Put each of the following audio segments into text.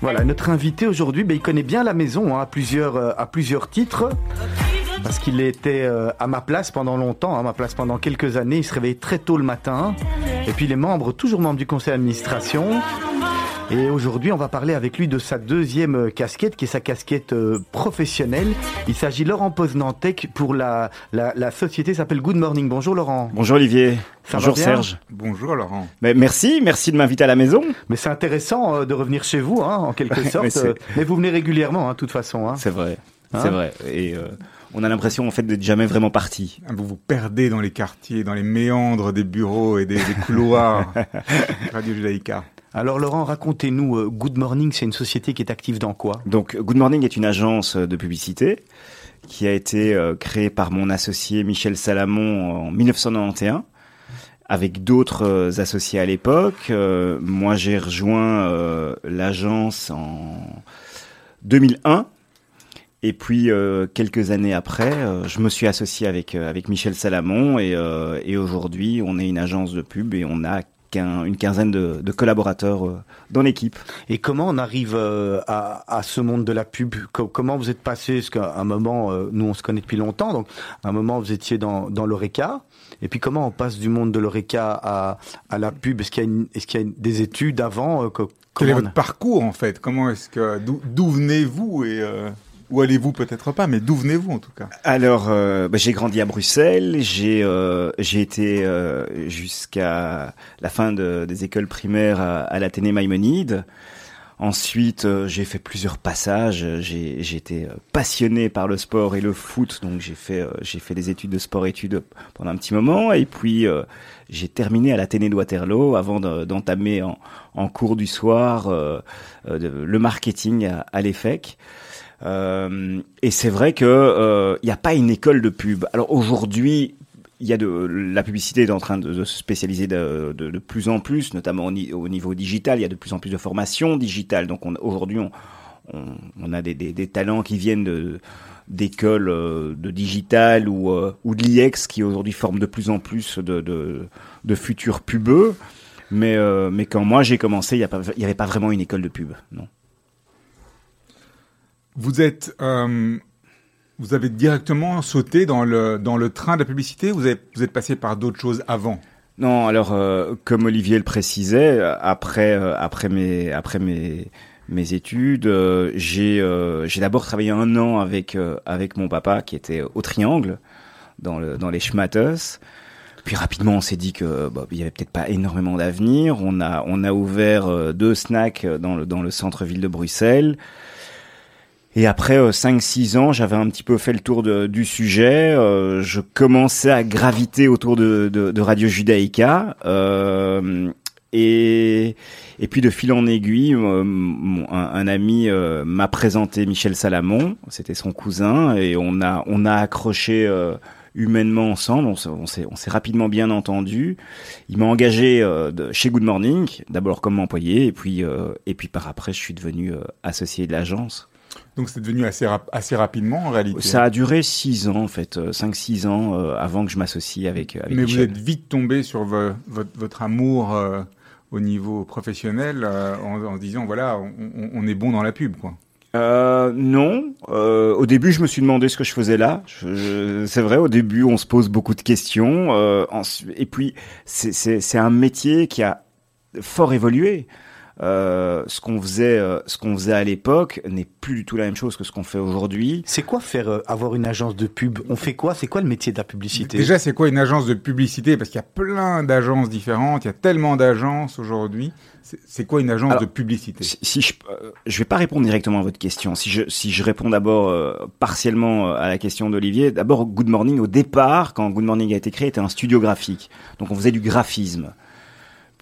Voilà, notre invité aujourd'hui, ben, il connaît bien la maison hein, à, plusieurs, euh, à plusieurs titres. Parce qu'il était euh, à ma place pendant longtemps, à ma place pendant quelques années. Il se réveillait très tôt le matin. Et puis il est membre, toujours membre du conseil d'administration. Et aujourd'hui, on va parler avec lui de sa deuxième casquette, qui est sa casquette euh, professionnelle. Il s'agit Laurent Poznantec pour la, la, la société s'appelle Good Morning. Bonjour Laurent. Bonjour Olivier. Ça Bonjour Serge. Bonjour Laurent. Mais merci, merci de m'inviter à la maison. Mais c'est intéressant euh, de revenir chez vous, hein, en quelque sorte. Mais vous venez régulièrement, hein, de toute façon. Hein. C'est vrai, Hein c'est vrai. Et euh, on a l'impression en fait d'être jamais vraiment parti. Vous vous perdez dans les quartiers, dans les méandres des bureaux et des, des couloirs. Radio Judaïka. Alors Laurent, racontez-nous, euh, Good Morning, c'est une société qui est active dans quoi? Donc Good Morning est une agence de publicité qui a été euh, créée par mon associé Michel Salamon en 1991 avec d'autres euh, associés à l'époque. Euh, moi j'ai rejoint euh, l'agence en 2001 et puis euh, quelques années après, euh, je me suis associé avec euh, avec Michel Salamon euh, et aujourd'hui on est une agence de pub et on a qu'un- une quinzaine de, de collaborateurs euh, dans l'équipe. Et comment on arrive euh, à, à ce monde de la pub? Co- Comment vous êtes passé? Parce qu'à un moment, euh, nous on se connaît depuis longtemps, donc à un moment vous étiez dans, dans l'ORECA. Et puis comment on passe du monde de l'ORECA à, à la pub? Est-ce qu'il y a, une- est-ce qu'il y a une- des études avant Quel est on votre parcours en fait? Comment est-ce que d'où d'où venez-vous et euh, où allez-vous peut-être pas, mais d'où venez-vous en tout cas? Alors, euh, bah, j'ai grandi à Bruxelles. J'ai euh, j'ai été euh, jusqu'à la fin de- des écoles primaires à, à l'Athénée Maïmonide. Ensuite, euh, j'ai fait plusieurs passages. J'ai été euh, passionné par le sport et le foot, donc j'ai fait euh, j'ai fait des études de sport-études pendant un petit moment. Et puis j'ai terminé à l'Athénée de Waterloo avant de- d'entamer en, en cours du soir le marketing à, à l'EFEC. Euh, et c'est vrai que il n'y a pas une école de pub. Alors aujourd'hui, il y a de la publicité est en train de, se spécialiser de, de, de plus en plus, notamment au, ni- au niveau digital. Il y a de plus en plus de formations digitales. Donc on- aujourd'hui, on, on, on a des, des, des talents qui viennent de d'écoles euh, de digital ou euh, ou de l'IEX qui aujourd'hui forment de plus en plus de futurs pubeux. Mais euh, mais quand moi j'ai commencé, il n'y avait pas vraiment une école de pub. Non. Vous êtes, euh, vous avez directement sauté dans le dans le train de la publicité. Vous avez, vous êtes passé par d'autres choses avant? Non, alors euh, comme Olivier le précisait, euh, après euh, après mes après mes mes études, euh, j'ai euh, j'ai d'abord travaillé un an avec euh, avec mon papa qui était au Triangle dans le dans les Schmatters. Puis rapidement, on s'est dit que bah, il y avait peut-être pas énormément d'avenir. On a on a ouvert deux snacks dans le dans le centre-ville de Bruxelles. Et après 5-6 ans, j'avais un petit peu fait le tour du sujet. euh, je commençais à graviter autour de, Radio Judaïka. euh, et, et puis de fil en aiguille, euh, un, ami euh, m'a présenté Michel Salamon. C'était son cousin. Et on a, on a accroché euh, humainement ensemble. On s'est- on s'est rapidement bien entendu. Il m'a engagé euh, chez Good Morning, d'abord comme employé. Et puis, euh, et puis par après, je suis devenu euh, associé de l'agence. Donc c'est devenu assez rap- assez rapidement en réalité. Ça a duré six ans, en fait, 5-6 ans euh, avant que je m'associe avec, avec mais vous êtes vite tombé sur vo- votre, votre amour euh, au niveau professionnel euh, en, en disant voilà, on, est bon dans la pub quoi. Euh, non. Euh, au début, je me suis demandé ce que je faisais là. C'est vrai, au début, on se pose beaucoup de questions. Euh, et puis, c'est un métier qui a fort évolué. Euh, ce qu'on faisait, euh, ce qu'on faisait à l'époque n'est plus du tout la même chose que ce qu'on fait aujourd'hui. C'est quoi faire euh, avoir une agence de pub? On fait quoi? C'est quoi le métier de la publicité? Déjà, c'est quoi une agence de publicité? Parce qu'il y a plein d'agences différentes, il y a tellement d'agences aujourd'hui. C'est quoi une agence Alors, de publicité? Si, si je, euh, je vais pas répondre directement à votre question. Si je, si je réponds d'abord euh, partiellement à la question d'Olivier, d'abord Good Morning au départ, quand Good Morning a été créé, était un studio graphique. Donc on faisait du graphisme.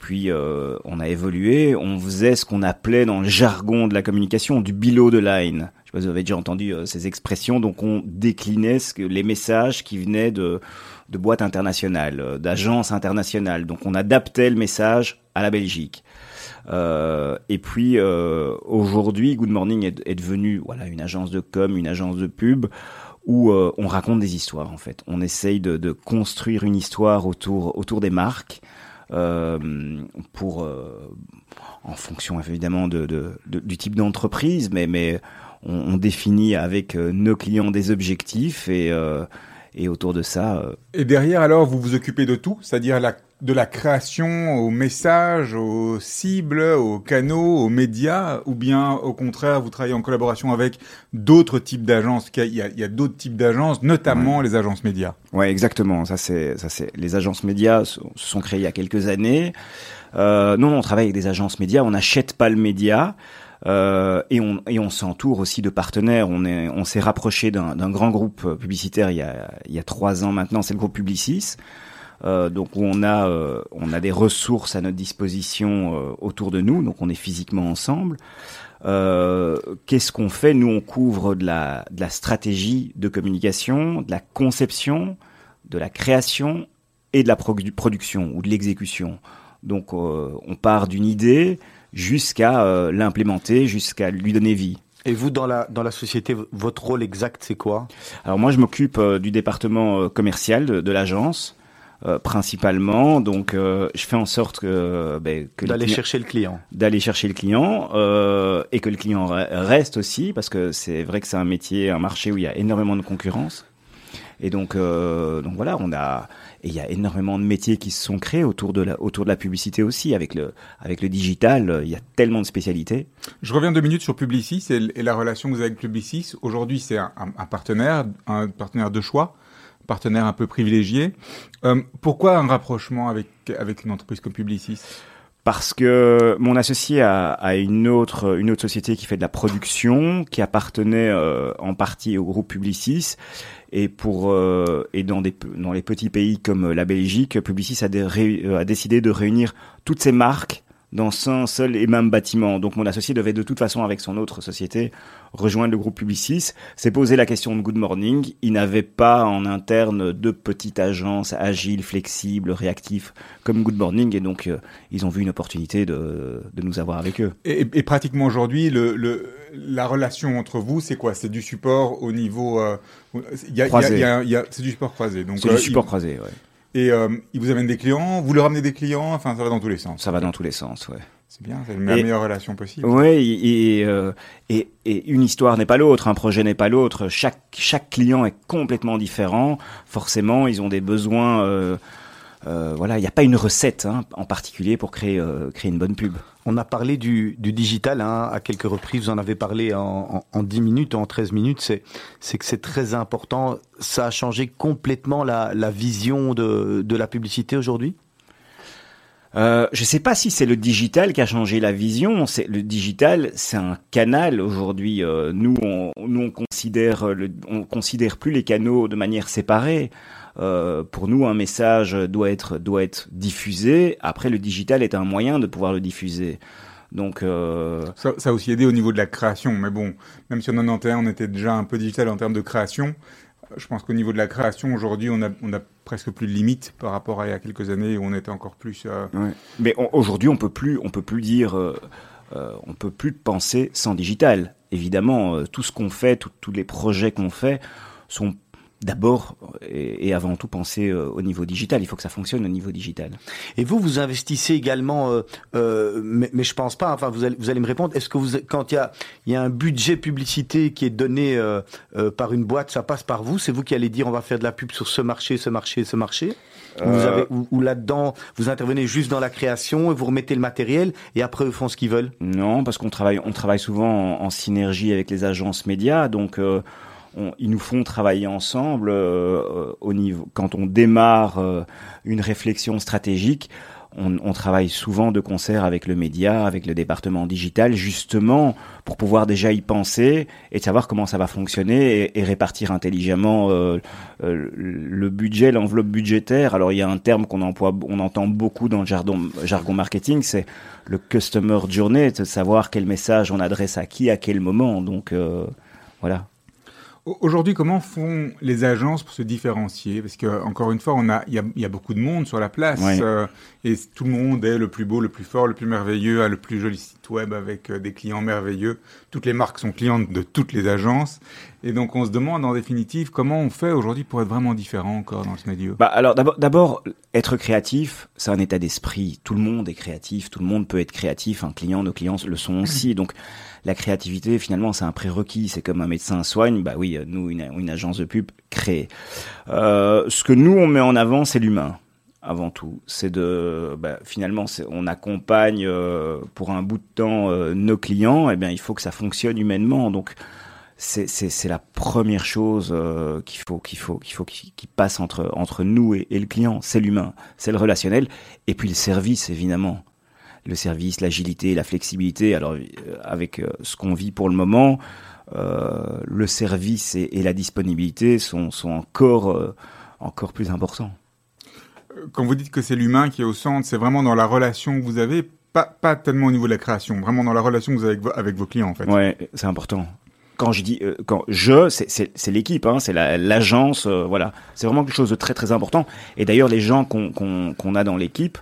Puis euh, on a évolué, on faisait ce qu'on appelait dans le jargon de la communication du below the line. Je sais pas si vous avez déjà entendu euh, ces expressions. Donc on déclinait les messages qui venaient de, boîtes internationales, euh, d'agences internationales. Donc on adaptait le message à la Belgique. Et puis aujourd'hui, Good Morning est, est devenu voilà une agence de com, une agence de pub où on raconte des histoires en fait. On essaye de, construire une histoire autour des marques. Pour en fonction évidemment de, du type d'entreprise, mais, mais on, définit avec nos clients des objectifs et, et autour de ça. Et derrière, alors, vous vous occupez de tout, c'est-à-dire la de la création aux messages, aux cibles, aux canaux, aux médias, ou bien au contraire, vous travaillez en collaboration avec d'autres types d'agences. Il y a, d'autres types d'agences, notamment les agences médias? Ouais, exactement. Ça c'est, ça c'est. Les agences médias se sont créées il y a quelques années. Euh, nous, on travaille avec des agences médias. On n'achète pas le média. Euh, et on, et on s'entoure aussi de partenaires. On est, on s'est rapproché d'un grand groupe publicitaire il y a, il y a trois ans maintenant. C'est le groupe Publicis. Euh, donc où on a euh, on a des ressources à notre disposition euh, autour de nous, donc on est physiquement ensemble. Qu'est-ce qu'on fait? Nous, on couvre de la, de la stratégie de communication, de la conception, de la création et de la production ou de l'exécution. Donc, on part d'une idée jusqu'à l'implémenter, jusqu'à lui donner vie. Et vous, dans la, dans la société, votre rôle exact, c'est quoi? Alors moi, je m'occupe du département commercial de l'agence. Euh, principalement. Donc, euh, je fais en sorte que, ben, que d'aller chercher le client, d'aller chercher le client euh, et que le client reste aussi, parce que c'est vrai que c'est un métier, un marché où il y a énormément de concurrence. Et donc, donc voilà, on a et il y a énormément de métiers qui se sont créés autour de la autour de la publicité aussi avec le avec le digital. Il y a tellement de spécialités. Je reviens deux minutes sur Publicis et, la relation que vous avez avec Publicis. Aujourd'hui, c'est un, un, partenaire, un partenaire de choix partenaire un peu privilégié. Euh, pourquoi un rapprochement avec, avec une entreprise comme Publicis? Parce que mon associé a, une autre une autre société qui fait de la production, qui appartenait euh, en partie au groupe Publicis, et pour euh, et dans des dans les petits pays comme la Belgique, Publicis a, a décidé de réunir toutes ces marques dans un seul et même bâtiment. Donc mon associé devait de toute façon, avec son autre société, rejoindre le groupe Publicis. S'est posé la question de Good Morning. Il n'avait pas en interne de petite agence agile, flexible, réactif comme Good Morning. Et donc, euh, ils ont vu une opportunité de, de nous avoir avec eux. Et, et pratiquement aujourd'hui, le, le, la relation entre vous, c'est quoi? C'est du support au niveau... Euh, c'est du support croisé. Donc, c'est du euh, support croisé, ouais. Et euh, ils vous amènent des clients, vous leur amenez des clients, enfin ça va dans tous les sens. Ça va dans tous les sens, ouais. C'est bien, c'est la meilleure relation possible. Oui, euh, et, et, une histoire n'est pas l'autre, un projet n'est pas l'autre. Chaque, chaque client est complètement différent. Forcément, ils ont des besoins. Euh, euh voilà, il n'y a pas une recette hein, en particulier pour créer, euh, créer une bonne pub. On a parlé du, du digital hein, à quelques reprises, vous en avez parlé en, en, en 10 minutes, en 13 minutes, c'est, c'est que c'est très important. Ça a changé complètement la, la vision de, de la publicité aujourd'hui? Euh, je ne sais pas si c'est le digital qui a changé la vision. C'est le digital, c'est un canal aujourd'hui. Euh, nous, on, nous, on considère, le, on considère plus les canaux de manière séparée. Euh, pour nous, un message doit être doit être diffusé. Après, le digital est un moyen de pouvoir le diffuser. Donc euh... ça, ça, a aussi aidé au niveau de la création. Mais bon, même si en 91 on était déjà un peu digital en termes de création, je pense qu'au niveau de la création aujourd'hui, on a, on a presque plus de limites par rapport à il y a quelques années où on était encore plus. Euh... Mais aujourd'hui, on peut plus, on peut plus dire, euh, euh, on peut plus penser sans digital. Évidemment, euh, tout ce qu'on fait, tous les projets qu'on fait sont d'abord et, avant tout penser euh, au niveau digital. Il faut que ça fonctionne au niveau digital. Et vous, vous investissez également, euh, euh, mais, mais, je pense pas. Enfin, vous allez, vous allez me répondre. Est-ce que vous, quand il y a, y a un budget publicité qui est donné par une boîte, ça passe par vous? C'est vous qui allez dire on va faire de la pub sur ce marché, ce marché, ce marché? Vous avez, ou, ou là-dedans, vous intervenez juste dans la création et vous remettez le matériel et après ils font ce qu'ils veulent? Non, parce qu'on travaille, on travaille souvent en, en, synergie avec les agences médias, donc ils nous font travailler ensemble euh, au niveau quand on démarre euh, une réflexion stratégique. On, travaille souvent de concert avec le média, avec le département digital, justement pour pouvoir déjà y penser et savoir comment ça va fonctionner et, répartir intelligemment euh, le budget, l'enveloppe budgétaire. Alors il y a un terme qu'on emploie, on entend beaucoup dans le jargon, marketing, c'est le customer journey, de savoir quel message on adresse à qui, à quel moment. Donc voilà. Aujourd'hui, comment font les agences pour se différencier? Parce que encore une fois, on a, il y a, y a, beaucoup de monde sur la place euh, et tout le monde est le plus beau, le plus fort, le plus merveilleux, a le plus joli site web avec euh, des clients merveilleux. Toutes les marques sont clientes de toutes les agences. Et donc on se demande en définitive comment on fait aujourd'hui pour être vraiment différent encore dans ce milieu. Bah alors d'abord, d'abord être créatif, c'est un état d'esprit. Tout le monde est créatif, tout le monde peut être créatif. Un client, nos clients le sont aussi. Donc la créativité, finalement, c'est un prérequis. C'est comme un médecin soigne. Bah oui, nous, une, agence de pub crée. Euh, ce que nous on met en avant, c'est l'humain avant tout. C'est de, bah, finalement, on accompagne euh, pour un bout de temps euh, nos clients. Eh bien, il faut que ça fonctionne humainement. Donc, c'est la première chose qu'il faut qu'il faut qu'il faut qui passe entre entre nous et, et le client. C'est l'humain, c'est le relationnel, et puis le service évidemment. Le service, l'agilité, la flexibilité. Alors, avec ce qu'on vit pour le moment, le service et, et, la disponibilité sont sont encore encore plus importants quand vous dites que c'est l'humain qui est au centre, c'est vraiment dans la relation que vous avez, pas, pas tellement au niveau de la création, vraiment dans la relation que vous avez avec vos, clients en fait. Ouais, c'est important. Quand je dis, euh, quand je, c'est l'équipe, hein, c'est l'agence, euh, voilà. C'est vraiment quelque chose de très très important. Et d'ailleurs, les gens qu'on a dans l'équipe, euh,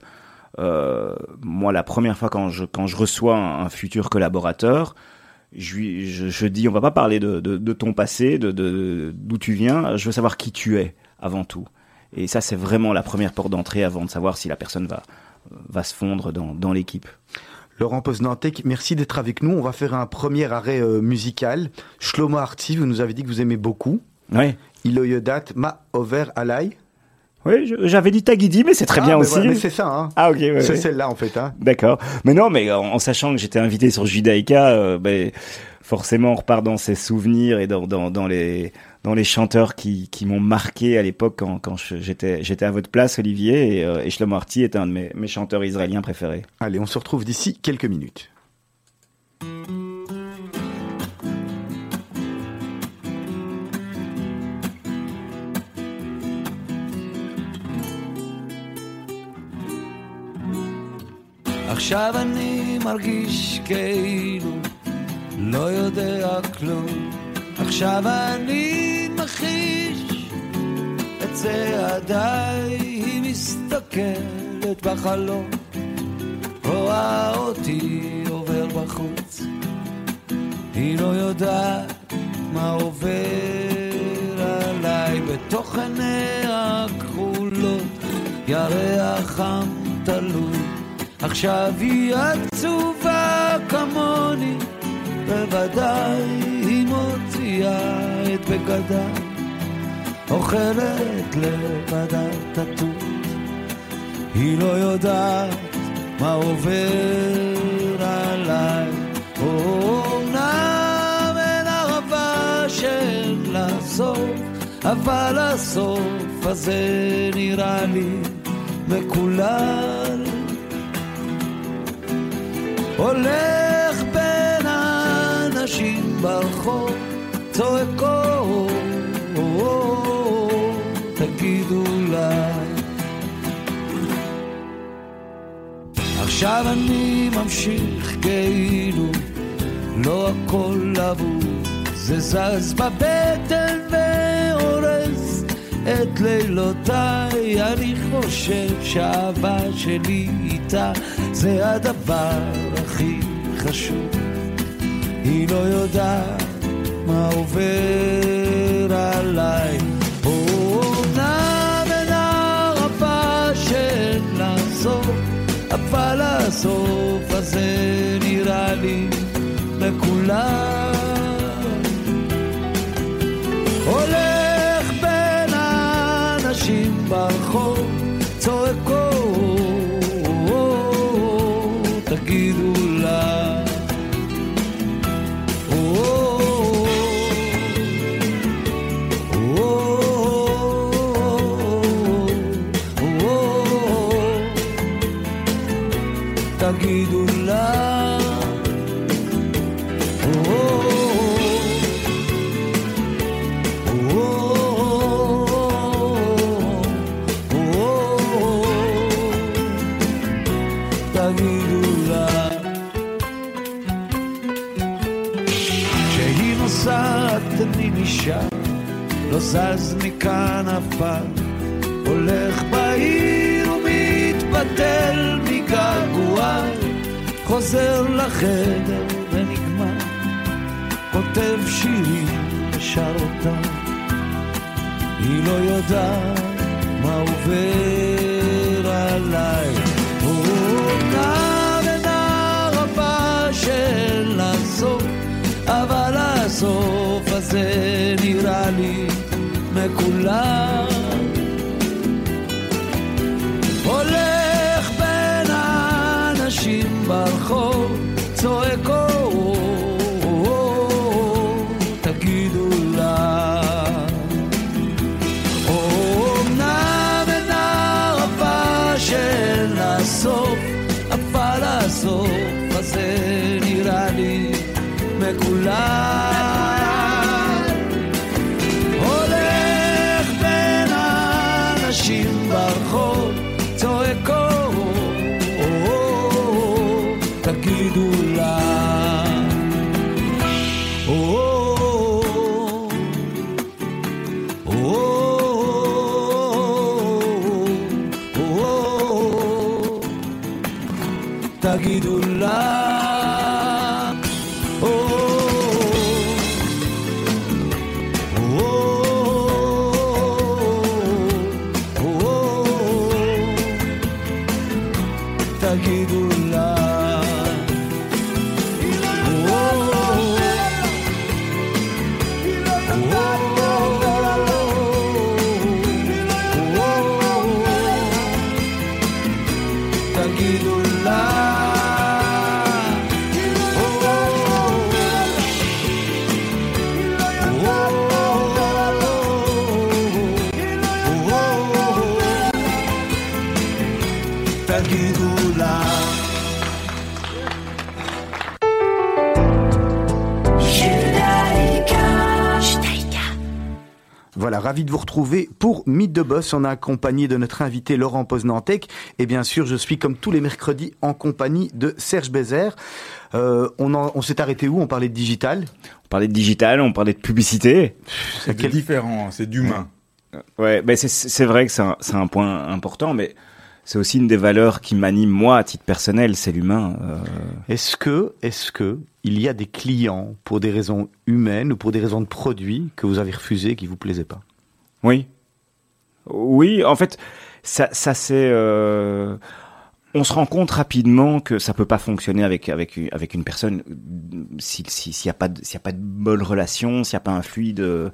moi, la première fois quand je, quand je reçois un, futur collaborateur, je, je, je, dis, on va pas parler de, de, de ton passé, de d'où tu viens, je veux savoir qui tu es avant tout. Et ça, c'est vraiment la première porte d'entrée avant de savoir si la personne va, va se fondre dans, dans l'équipe. Laurent Poznantek, merci d'être avec nous. On va faire un premier arrêt euh, musical. Shlomo Arti, vous nous avez dit que vous aimez beaucoup. Oui. Iloyodat Ma Over Alay. Oui, j'avais dit Tagidi, mais c'est très ah, bien mais aussi. mais c'est ça. Hein. Ah ok. Ouais, c'est celle-là en fait. Hein. D'accord. Mais non, mais en, sachant que j'étais invité sur Judaïka, euh, ben, forcément on repart dans ses souvenirs et dans, dans, dans les dans les chanteurs qui, qui m'ont marqué à l'époque quand, quand j'étais j'étais à votre place, Olivier, et, euh, et Shlomo Arti est un de mes, mes chanteurs israéliens préférés. Allez, on se retrouve d'ici quelques minutes. עכשיו אני מרגיש כאילו לא יודע כלום. עכשיו אני מכחיש את צעדיי, היא מסתכלת בחלום, רואה אותי עובר בחוץ, היא לא יודעת מה עובר עליי. בתוך עיניה הכחולות, ירח חם תלוי, עכשיו היא עצובה כמוני, בוודאי היא מוציאה את בגדה, אוכלת לבדה את התות. היא לא יודעת מה עובר עליי, אומנם אין ערבה שאין לה סוף, אבל הסוף הזה נראה לי מקולל. הולך בין האנשים ברחוב צועקות, תגידו לה. עכשיו אני ממשיך כאילו לא הכל אבוד, זה זז בבטן והורס את לילותיי, אני חושב שהאהבה שלי איתה זה הדבר הכי חשוב. היא לא יודעת מה עובר עליי. אומנם אין הרבה שאין לה סוף, אבל הסוף הזה נראה לי לכולם. הולך בין האנשים ברחוב, זז מכאן אף פעם הולך בעיר ומתבטל מגעגועי חוזר לחדר ונגמר, כותב שירים ושר אותם. היא לא יודעת מה עובר עליי. love. love. Ravi de vous retrouver pour Mythe de Boss. On a accompagné de notre invité Laurent Poznantec. Et bien sûr, je suis comme tous les mercredis en compagnie de Serge Bézère. Euh, on en- on s'est arrêté où? On parlait de digital. On parlait de digital, on parlait de publicité. C'est quel- différent, c'est d'humain. Ouais, ben c'est c'est vrai que c'est un, c'est un point important, mais c'est aussi une des valeurs qui m'anime moi à titre personnel, c'est l'humain. euh. Est-ce que, est-ce que il y a des clients pour des raisons humaines ou pour des raisons de produits que vous avez refusés qui vous plaisaient pas? Oui. En fait, ça, c'est. euh, on se rend compte rapidement que ça peut pas fonctionner avec une personne si si- s'il y a pas de, bonne relation, s'il y a pas un fluide euh,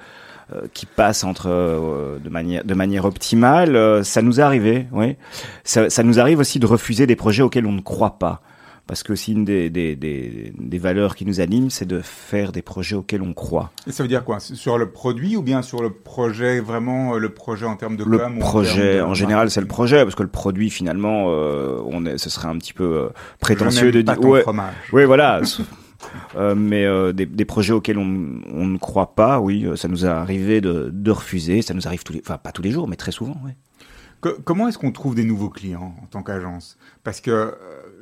qui passe entre euh, de manière de manière optimale. ça nous est arrivé, oui. Ça nous arrive aussi de refuser des projets auxquels on ne croit pas. Parce que c'est une des, des, des, des valeurs qui nous animent, c'est de faire des projets auxquels on croit. Et ça veut dire quoi? Sur le produit ou bien sur le projet, vraiment euh, le projet en termes de Le com ou en projet, de en général, c'est le projet, parce que le produit, finalement, euh, on est, ce serait un petit peu euh, prétentieux de dire. Ouais, ouais, voilà. Euh, mais euh, des, des projets auxquels on, on ne croit pas, oui, ça nous est arrivé de, de refuser. Ça nous arrive tous les, enfin pas tous les jours, mais très souvent. Ouais. Co- comment est-ce qu'on trouve des nouveaux clients en tant qu'agence? Parce que, euh,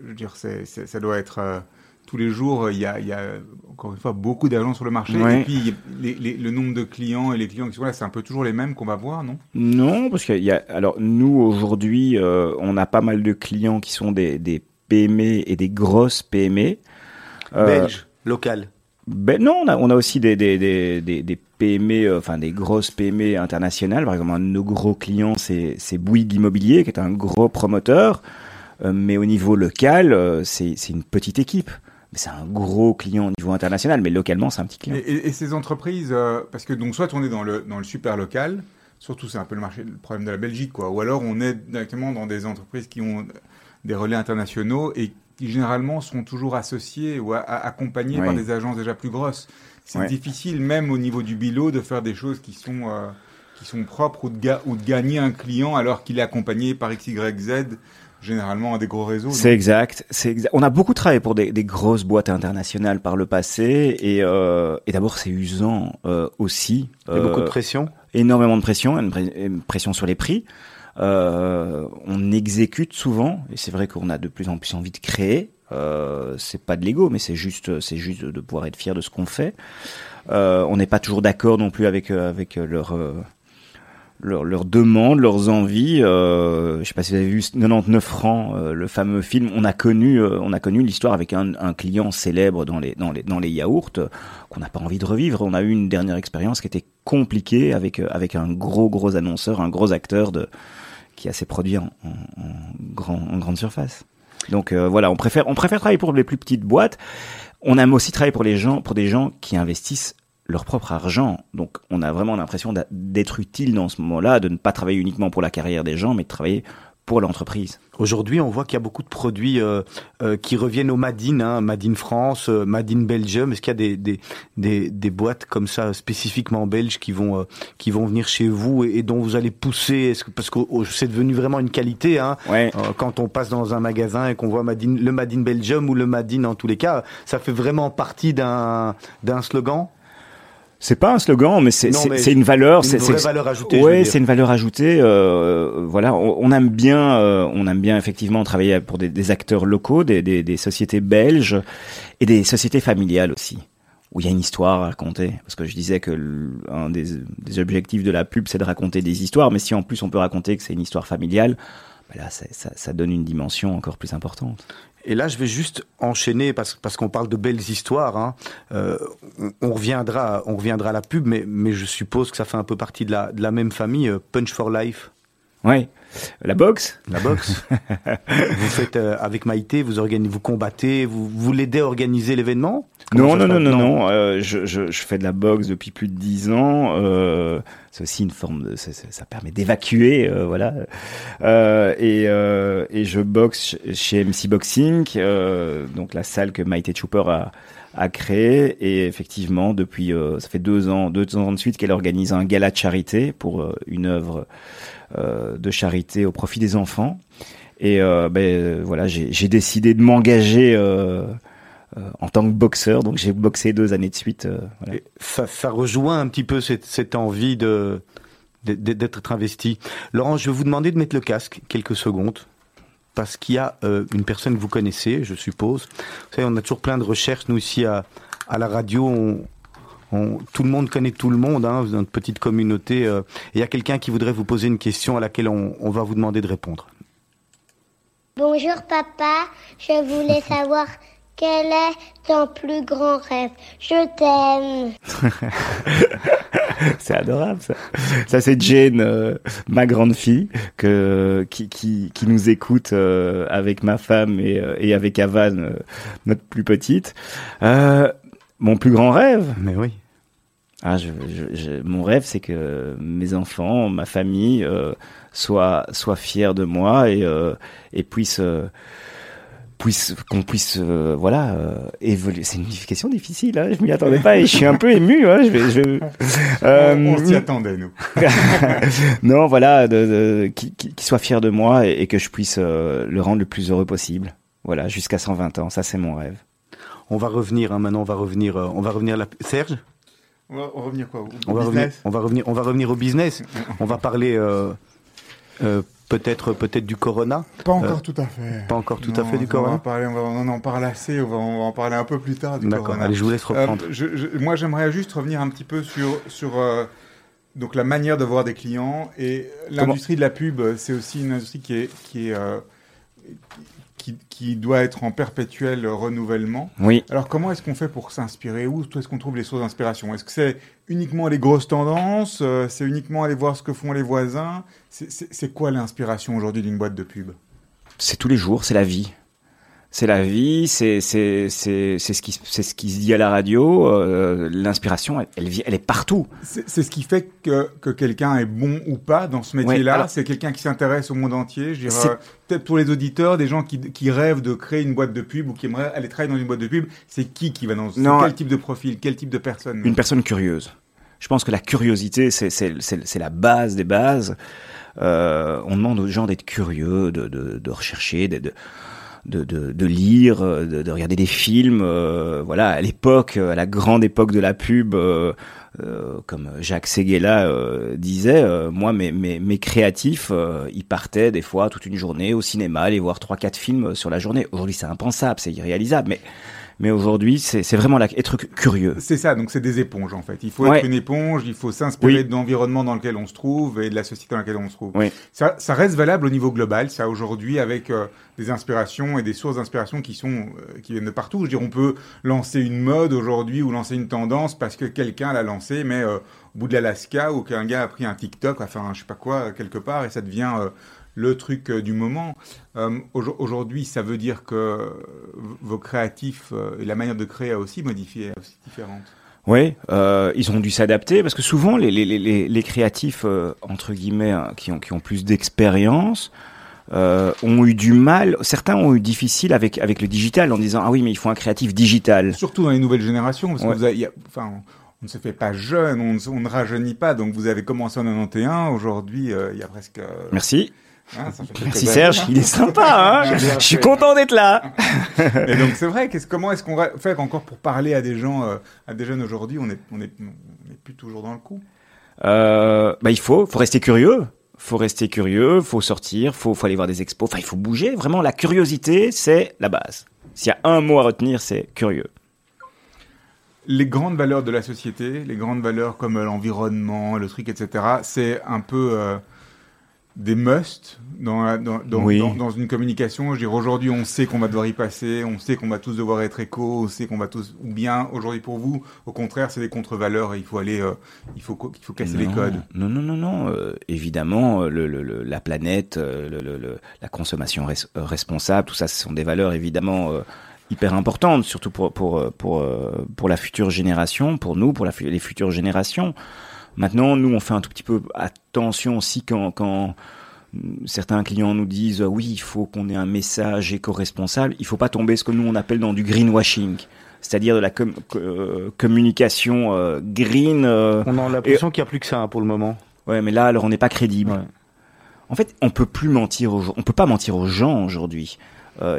je veux dire, ça doit être euh, tous les jours. Il y a, il y a encore une fois beaucoup d'agences sur le marché. Ouais. Et puis les- les- le nombre de clients et les clients qui sont là, c'est un peu toujours les mêmes qu'on va voir, non? Non, parce qu'il y a. Alors nous aujourd'hui, euh, on a pas mal de clients qui sont des, des PME et des grosses PME. Euh, Belge, local. Ben non, on a, aussi des, PME, euh, enfin des grosses PME internationales. Par exemple, un de nos gros clients, c'est Bouygues Immobilier, qui est un gros promoteur. Euh, mais au niveau local, euh, c'est une petite équipe. Mais c'est un gros client au niveau international, mais localement, c'est un petit et, client. et- ces entreprises, parce que donc soit on est dans le, super local, surtout c'est un peu le le problème de la Belgique, quoi. Ou alors on est directement dans des entreprises qui ont des relais internationaux et qui généralement sont toujours associés ou a- a- accompagnés Oui. par des agences déjà plus grosses. C'est Ouais. difficile, même au niveau du bilot, de faire des choses qui sont, euh, qui sont propres ou de, ga- ou de gagner un client alors qu'il est accompagné par X, Y, Z, généralement à des gros réseaux. C'est exact, c'est exact. On a beaucoup travaillé pour des, des grosses boîtes internationales par le passé, et, euh, et d'abord c'est usant euh, aussi. Il y a beaucoup de Euh, pression? énormément de pression, une pression sur les prix. Euh, on exécute souvent, et c'est vrai qu'on a de plus en plus envie de créer. Euh, c'est pas de l'ego, mais c'est juste, c'est juste de pouvoir être fier de ce qu'on fait. Euh, on n'est pas toujours d'accord non plus avec avec leur leurs demandes, leurs envies. Euh, je sais pas si vous avez vu 99 francs, le fameux film. On a connu, on a connu l'histoire avec un, un client célèbre dans les dans les dans les yaourts qu'on n'a pas envie de revivre. On a eu une dernière expérience qui était compliquée avec avec un gros gros annonceur, un gros acteur de qui a ses produits en, grand en grande surface. Donc euh, voilà, on préfère on préfère travailler pour les plus petites boîtes. On aime aussi travailler pour les gens pour des gens qui investissent leur propre argent. Donc on a vraiment l'impression d'être utile dans ce moment-là, de ne pas travailler uniquement pour la carrière des gens, mais de travailler pour l'entreprise. Aujourd'hui, on voit qu'il y a beaucoup de produits euh, euh, qui reviennent au Made in, hein, Made in France, euh, Made in Belgium. Est-ce qu'il y a des, des, des, des boîtes comme ça spécifiquement belges qui vont euh, qui vont venir chez vous et, et dont vous allez pousser? Est-ce que parce que oh, c'est devenu vraiment une qualité hein, Ouais. quand on passe dans un magasin et qu'on voit le Made in Belgium ou le Made in en tous les cas, ça fait vraiment partie d'un d'un slogan, C'est pas un slogan, mais c'est une valeur. une c'est c'est- valeur ajoutée. dire. c'est une valeur ajoutée. euh, voilà, on, on aime bien, euh, on aime bien effectivement travailler pour des, des acteurs locaux, des, des, des sociétés belges et des sociétés familiales aussi, où il y a une histoire à raconter. Parce que je disais que un des, des objectifs de la pub, c'est de raconter des histoires, mais si en plus on peut raconter que c'est une histoire familiale, bah là, ça, ça donne une dimension encore plus importante. Et là, je vais juste enchaîner parce, parce qu'on parle de belles histoires. Hein. Euh, on, on reviendra, on reviendra à la pub, mais, mais je suppose que ça fait un peu partie de la, de la même famille. euh, Punch for Life, Ouais, la boxe. la boxe. vous faites euh, avec Maïté, vous organisez, vous combattez, vous, vous l'aidez à organiser l'événement? Non, non, non, non, non. euh, je, je, je fais de la boxe depuis plus de dix ans. Euh, c'est aussi une forme de, ça, ça- permet d'évacuer, euh, voilà. Euh, et, euh, et je boxe ch- chez MC Boxing, euh, donc la salle que Maïté Chooper a, a créée. Et effectivement, depuis, euh, ça fait deux ans, deux ans de suite qu'elle organise un gala de charité pour une œuvre euh, de charité au profit des enfants. Et euh, ben voilà, j'ai décidé de m'engager. Euh, en tant que boxeur. Donc j'ai boxé deux années de suite. euh, voilà. Ça, ça rejoint un petit peu cette, cette envie de d'être investi. Laurent, je vais vous demander de mettre le casque quelques secondes. Parce qu'il y a euh, une personne que vous connaissez, je suppose. Vous savez, on a toujours plein de recherches, nous ici à, à la radio. On, on- tout le monde connaît tout le monde, hein, êtes une petite communauté. euh, et il y a quelqu'un qui voudrait vous poser une question à laquelle on, on va vous demander de répondre. Bonjour papa, je voulais savoir quel est ton plus grand rêve. Je t'aime. C'est adorable ça. Ça c'est Jane, euh, ma grande fille, que qui qui, qui nous écoute euh, avec ma femme et, euh, et avec Avan, euh, notre plus petite. Euh, mon plus grand rêve. Mais oui. Ah, je, je- je- mon rêve, c'est que mes enfants, ma famille, euh, soient soient fiers de moi et euh, et puissent euh, puisse qu'on puisse euh, voilà euh, évoluer. C'est une question difficile hein, je m'y attendais pas et je suis un peu ému hein, je vais, je vais- Euh, on on s'y attendait, nous. non voilà de, de, qui, qui, qui soit fier de moi et, et que je puisse euh, le rendre le plus heureux possible. Voilà jusqu'à 120 ans. Ça c'est mon rêve. On va revenir, hein, maintenant, on va revenir, euh, on va revenir à la... Serge? On va on va revenir quoi? Au on va, revenir, business? on, va revenir, on va revenir au business. On va parler euh, euh, peut-être peut-être du corona. Pas encore tout à fait. Pas encore tout à Non, fait du on va corona en parler, on, va, on en parle assez, on va, on va en parler un peu plus tard du D'accord, corona. allez, je vous laisse reprendre. Euh, je- je- moi, j'aimerais juste revenir un petit peu sur, sur euh, donc la manière de voir des clients et l'industrie de la pub. euh, C'est aussi une industrie qui est qui est euh, qui, qui doit être en perpétuel renouvellement. oui. Alors, comment est-ce qu'on fait pour s'inspirer? Où est-ce qu'on trouve les sources d'inspiration? Est-ce que c'est uniquement les grosses tendances? Euh, C'est uniquement aller voir ce que font les voisins? C'est quoi l'inspiration aujourd'hui d'une boîte de pub? C'est tous les jours, c'est la vie. C'est la vie, c'est c'est c'est c'est ce qui c'est ce qui se dit à la radio. euh, L'inspiration, elle, elle elle est partout. C'est ce qui fait que, que quelqu'un est bon ou pas dans ce métier-là. c'est quelqu'un qui s'intéresse au monde entier. Je dirais, euh, peut-être pour les auditeurs, des gens qui, qui rêvent de créer une boîte de pub ou qui aimeraient aller travailler dans une boîte de pub. C'est qui qui va dans Non. Quel type de profil Quel type de personne? Une personne curieuse. Je pense que la curiosité, c'est c'est c'est c'est la base des bases. Euh, on demande aux gens d'être curieux, de de, de rechercher, de, de de, de, lire, euh, de, de regarder des films. euh, voilà, à l'époque, euh, à la grande époque de la pub, comme Jacques Seguela disait, moi, mes, mes, mes créatifs, ils partaient des fois toute une journée au cinéma, aller voir trois, quatre films sur la journée. Aujourd'hui, c'est impensable, c'est irréalisable, mais Mais aujourd'hui, c'est vraiment là, être cu- curieux. C'est ça, donc c'est des éponges en fait. Il faut Ouais. être une éponge, il faut s'inspirer Oui. de l'environnement dans lequel on se trouve et de la société dans laquelle on se trouve. Oui. Ça, ça reste valable au niveau global, ça aujourd'hui avec euh, des inspirations et des sources d'inspiration qui sont euh, qui viennent de partout. Je veux dire, on peut lancer une mode aujourd'hui ou lancer une tendance parce que quelqu'un l'a lancé, mais euh, au bout de l'Alaska ou qu'un gars a pris un TikTok, enfin je sais pas quoi quelque part et ça devient euh, le truc euh, du moment. Euh, aujo- Aujourd'hui, ça veut dire que vos créatifs euh, et la manière de créer a aussi modifié, est aussi différente. Oui, euh, ils ont dû s'adapter parce que souvent les, les, les, les créatifs euh, entre guillemets hein, qui ont qui ont plus d'expérience ont eu du mal. Certains ont eu difficile avec avec le digital en disant ah oui mais il faut un créatif digital. Surtout dans les nouvelles générations, parce Ouais. que vous avez, il y a- enfin, on, on ne se fait pas jeune, on, ne- on ne rajeunit pas. Donc vous avez commencé en 91, aujourd'hui, euh, il y a presque. euh, Merci, hein, ça fait quelques merci Serge, il est sympa. Hein Je suis content d'être là. Et donc c'est vrai. Comment est-ce qu'on va faire encore pour parler à des gens, euh, à des jeunes aujourd'hui? On est, on est, on est plus toujours dans le coup. Euh, bah il faut, faut rester curieux. Faut rester curieux, faut sortir, faut, faut aller voir des expos. Enfin, il faut bouger. Vraiment, la curiosité, c'est la base. S'il y a un mot à retenir, c'est curieux. Les grandes valeurs de la société, les grandes valeurs comme euh, l'environnement, le truc, etc. C'est un peu euh, des musts dans, la- dans, dans, Oui. dans, dans une communication. Je dire, aujourd'hui, on sait qu'on va devoir y passer, on sait qu'on va tous devoir être éco, on sait qu'on va tous. Ou bien, aujourd'hui, pour vous, au contraire, c'est des contre-valeurs et il faut aller, euh, il faut, il faut casser les codes. Non, non, non, non. euh, évidemment, euh, le, le- le- la planète, le, la consommation res- responsable, tout ça, ce sont des valeurs évidemment euh, hyper importantes, surtout pour pour pour pour la future génération, pour nous, pour la, les futures générations. Maintenant, nous, on fait un tout petit peu attention aussi quand quand certains clients nous disent euh, oui, il faut qu'on ait un message éco-responsable. Il faut pas tomber ce que nous on appelle dans du greenwashing, c'est-à-dire de la com- euh, communication euh, green. euh, On a l'impression qu'il n'y a plus que ça hein, pour le moment. Ouais, mais là, alors on n'est pas crédible. Ouais. En fait, on peut plus mentir aux. On peut pas mentir aux gens aujourd'hui.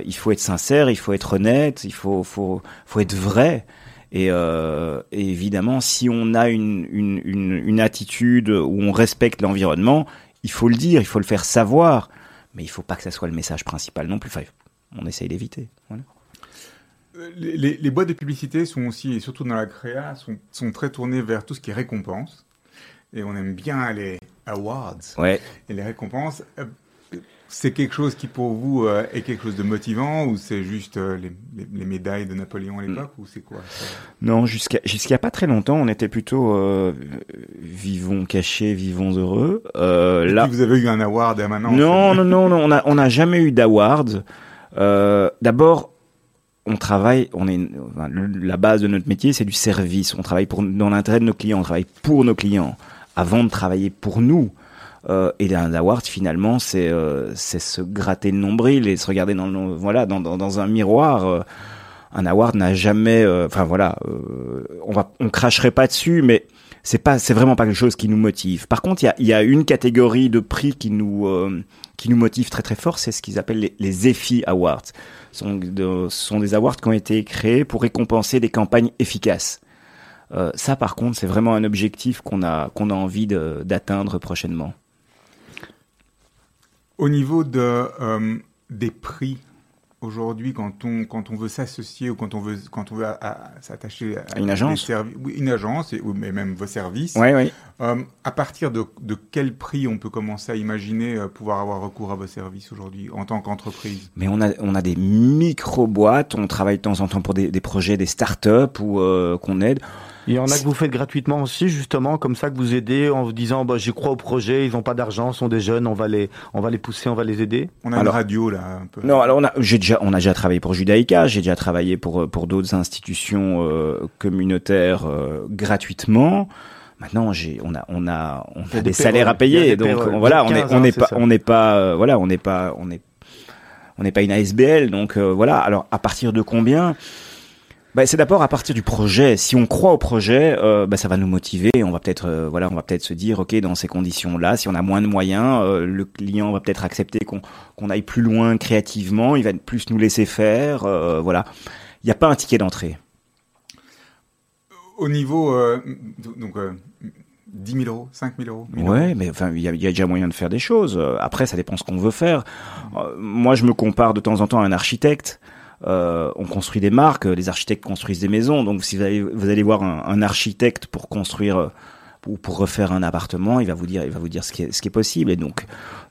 Il faut être sincère, il faut être honnête, il faut faut faut être vrai. Et, euh, et évidemment, si on a une, une, une, une attitude où on respecte l'environnement, il faut le dire, il faut le faire savoir. Mais il faut pas que ça soit le message principal non plus. Enfin, on essaye d'éviter. Voilà. Euh, Les, les- les boîtes de publicité sont aussi, et surtout dans la créa, sont, sont très tournées vers tout ce qui est récompense. Et on aime bien les awards. Ouais. Et les récompenses, euh, c'est quelque chose qui pour vous euh, est quelque chose de motivant ou c'est juste euh, les, les- les médailles de Napoléon à l'époque ou c'est quoi ça Non, jusqu'à jusqu'à pas très longtemps, on était plutôt euh, vivons cachés, vivons heureux. Et là, vous avez eu un award et maintenant Non, non, non, non, on a, on n'a jamais eu d'award. D'abord, on travaille, on est, enfin, la base de notre métier, c'est du service. On travaille pour, dans l'intérêt de nos clients, on travaille pour nos clients, avant de travailler pour nous. Euh, et un award, finalement, c'est euh, c'est se gratter le nombril et se regarder dans, le, voilà, dans, dans, dans un miroir. euh. un award n'a jamais, euh, enfin voilà, on va, on cracherait pas dessus, mais c'est pas, c'est vraiment pas quelque chose qui nous motive. Par contre, il y a, il y a une catégorie de prix qui nous, euh, qui nous motive très très fort, c'est ce qu'ils appellent les, les EFI Awards. Ce sont, ce sont des awards qui ont été créés pour récompenser des campagnes efficaces. Euh, ça, par contre, c'est vraiment un objectif qu'on a, qu'on a envie d'atteindre prochainement. Au niveau de, euh, des prix, aujourd'hui, quand on, quand on veut s'associer ou quand on veut, quand on veut à s'attacher à, Une agence. oui, une agence, et, ou mais même vos services, Ouais, ouais. euh, à partir de, de quel prix on peut commencer à imaginer euh, pouvoir avoir recours à vos services aujourd'hui en tant qu'entreprise? Mais on a, on a des micro-boîtes, on travaille de temps en temps pour des, des projets, des start-up ou euh, qu'on aide. Il y en a que vous faites gratuitement aussi, justement, comme ça que vous aidez en vous disant, bah, j'y crois au projet, ils n'ont pas d'argent, sont des jeunes, on va les, on va les pousser, on va les aider. On a Alors- une radio là, un peu. Non, alors on a, j'ai déjà, on a déjà travaillé pour Judaïka, j'ai déjà travaillé pour euh, pour d'autres institutions euh, communautaires euh, gratuitement. Maintenant, j'ai, on a, on a, on a a des des salaires à payer, des donc voilà, on est, 15, on n'est pas, ça. on n'est pas, euh, voilà, on n'est pas, on est, on n'est pas une ASBL, donc euh, voilà. Alors, à partir de combien? Bah, c'est d'abord à partir du projet. Si on croit au projet, euh, bah, ça va nous motiver. On va peut-être, euh, voilà, on va peut-être se dire, ok, dans ces conditions-là, si on a moins de moyens, euh, le client va peut-être accepter qu'on qu'on aille plus loin créativement. Il va plus nous laisser faire. euh, voilà. Il n'y a pas un ticket d'entrée. Au niveau, donc, euh, 10 000 euros, 5 000 euros 1000 Ouais, euros. mais enfin, il y a, il y a déjà moyen de faire des choses. Après, ça dépend ce qu'on veut faire. Moi, je me compare de temps en temps à un architecte. Euh, on construit des marques, euh, les architectes construisent des maisons. Donc si vous allez, vous allez voir un, un architecte pour construire euh, ou pour refaire un appartement, il va vous dire, il va vous dire ce qui est, ce qui est possible. Et donc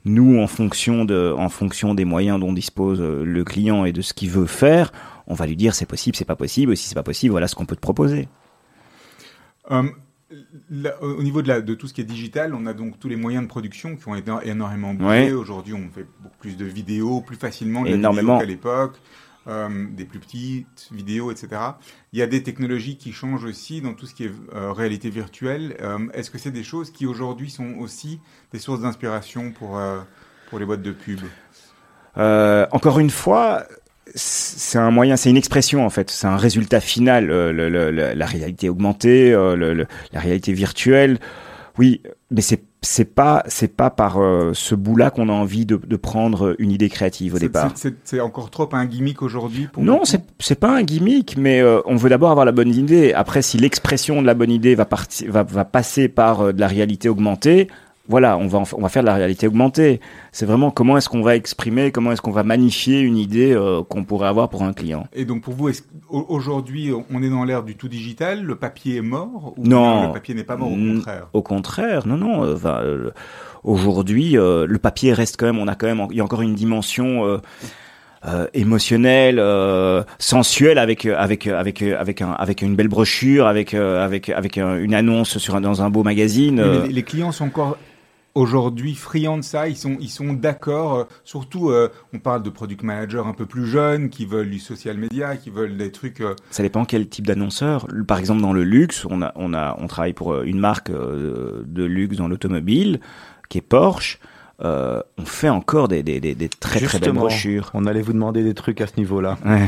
nous, en fonction de, en fonction des moyens dont dispose le client et de ce qu'il veut faire, on va lui dire c'est possible, c'est pas possible. Et si c'est pas possible, voilà ce qu'on peut te proposer. Euh, là, au niveau de, la, de tout ce qui est digital, on a donc tous les moyens de production qui ont été énormément bougé. Ouais. Aujourd'hui, on fait beaucoup plus de vidéos, plus facilement de Énormément. qu'à l'époque, euh, des plus petites vidéos, etc. Il y a des technologies qui changent aussi dans tout ce qui est euh, réalité virtuelle. Euh, Est-ce que c'est des choses qui aujourd'hui sont aussi des sources d'inspiration pour, pour les boîtes de pub? Encore une fois, c'est un moyen, c'est une expression en fait, c'est un résultat final. la réalité augmentée, la réalité virtuelle, oui, mais c'est c'est pas c'est pas par euh, ce bout-là qu'on a envie de, de prendre une idée créative au départ. c'est- encore trop un gimmick aujourd'hui pour Non, c'est c'est pas un gimmick, mais euh, on veut d'abord avoir la bonne idée. Après, si l'expression de la bonne idée va partir, va, va passer par euh, de la réalité augmentée, voilà, on va on va faire de la réalité augmentée. C'est vraiment comment est-ce qu'on va exprimer, comment est-ce qu'on va magnifier une idée euh, qu'on pourrait avoir pour un client. Et donc pour vous, aujourd'hui, on est dans l'ère du tout digital Le papier est mort ou Non. le papier n'est pas mort, au Mm, contraire? Au contraire, non, non. euh, euh, Aujourd'hui, le papier reste quand même. On a quand même, il y a encore une dimension. euh, émotionnelle, euh, sensuelle avec avec avec avec un avec une belle brochure, avec euh, avec avec un- une annonce sur un, dans un beau magazine. Les clients sont encore aujourd'hui friands de ça. Ils sont ils sont d'accord. euh, surtout, euh, on parle de product managers un peu plus jeunes qui veulent du social media, qui veulent des trucs. euh, Ça dépend quel type d'annonceur. Par exemple, dans le luxe, on a, on a, on travaille pour une marque de luxe dans l'automobile, qui est Porsche. Euh, on fait encore des, des, des, des très très belles brochures. On allait vous demander des trucs à ce niveau-là. Ouais.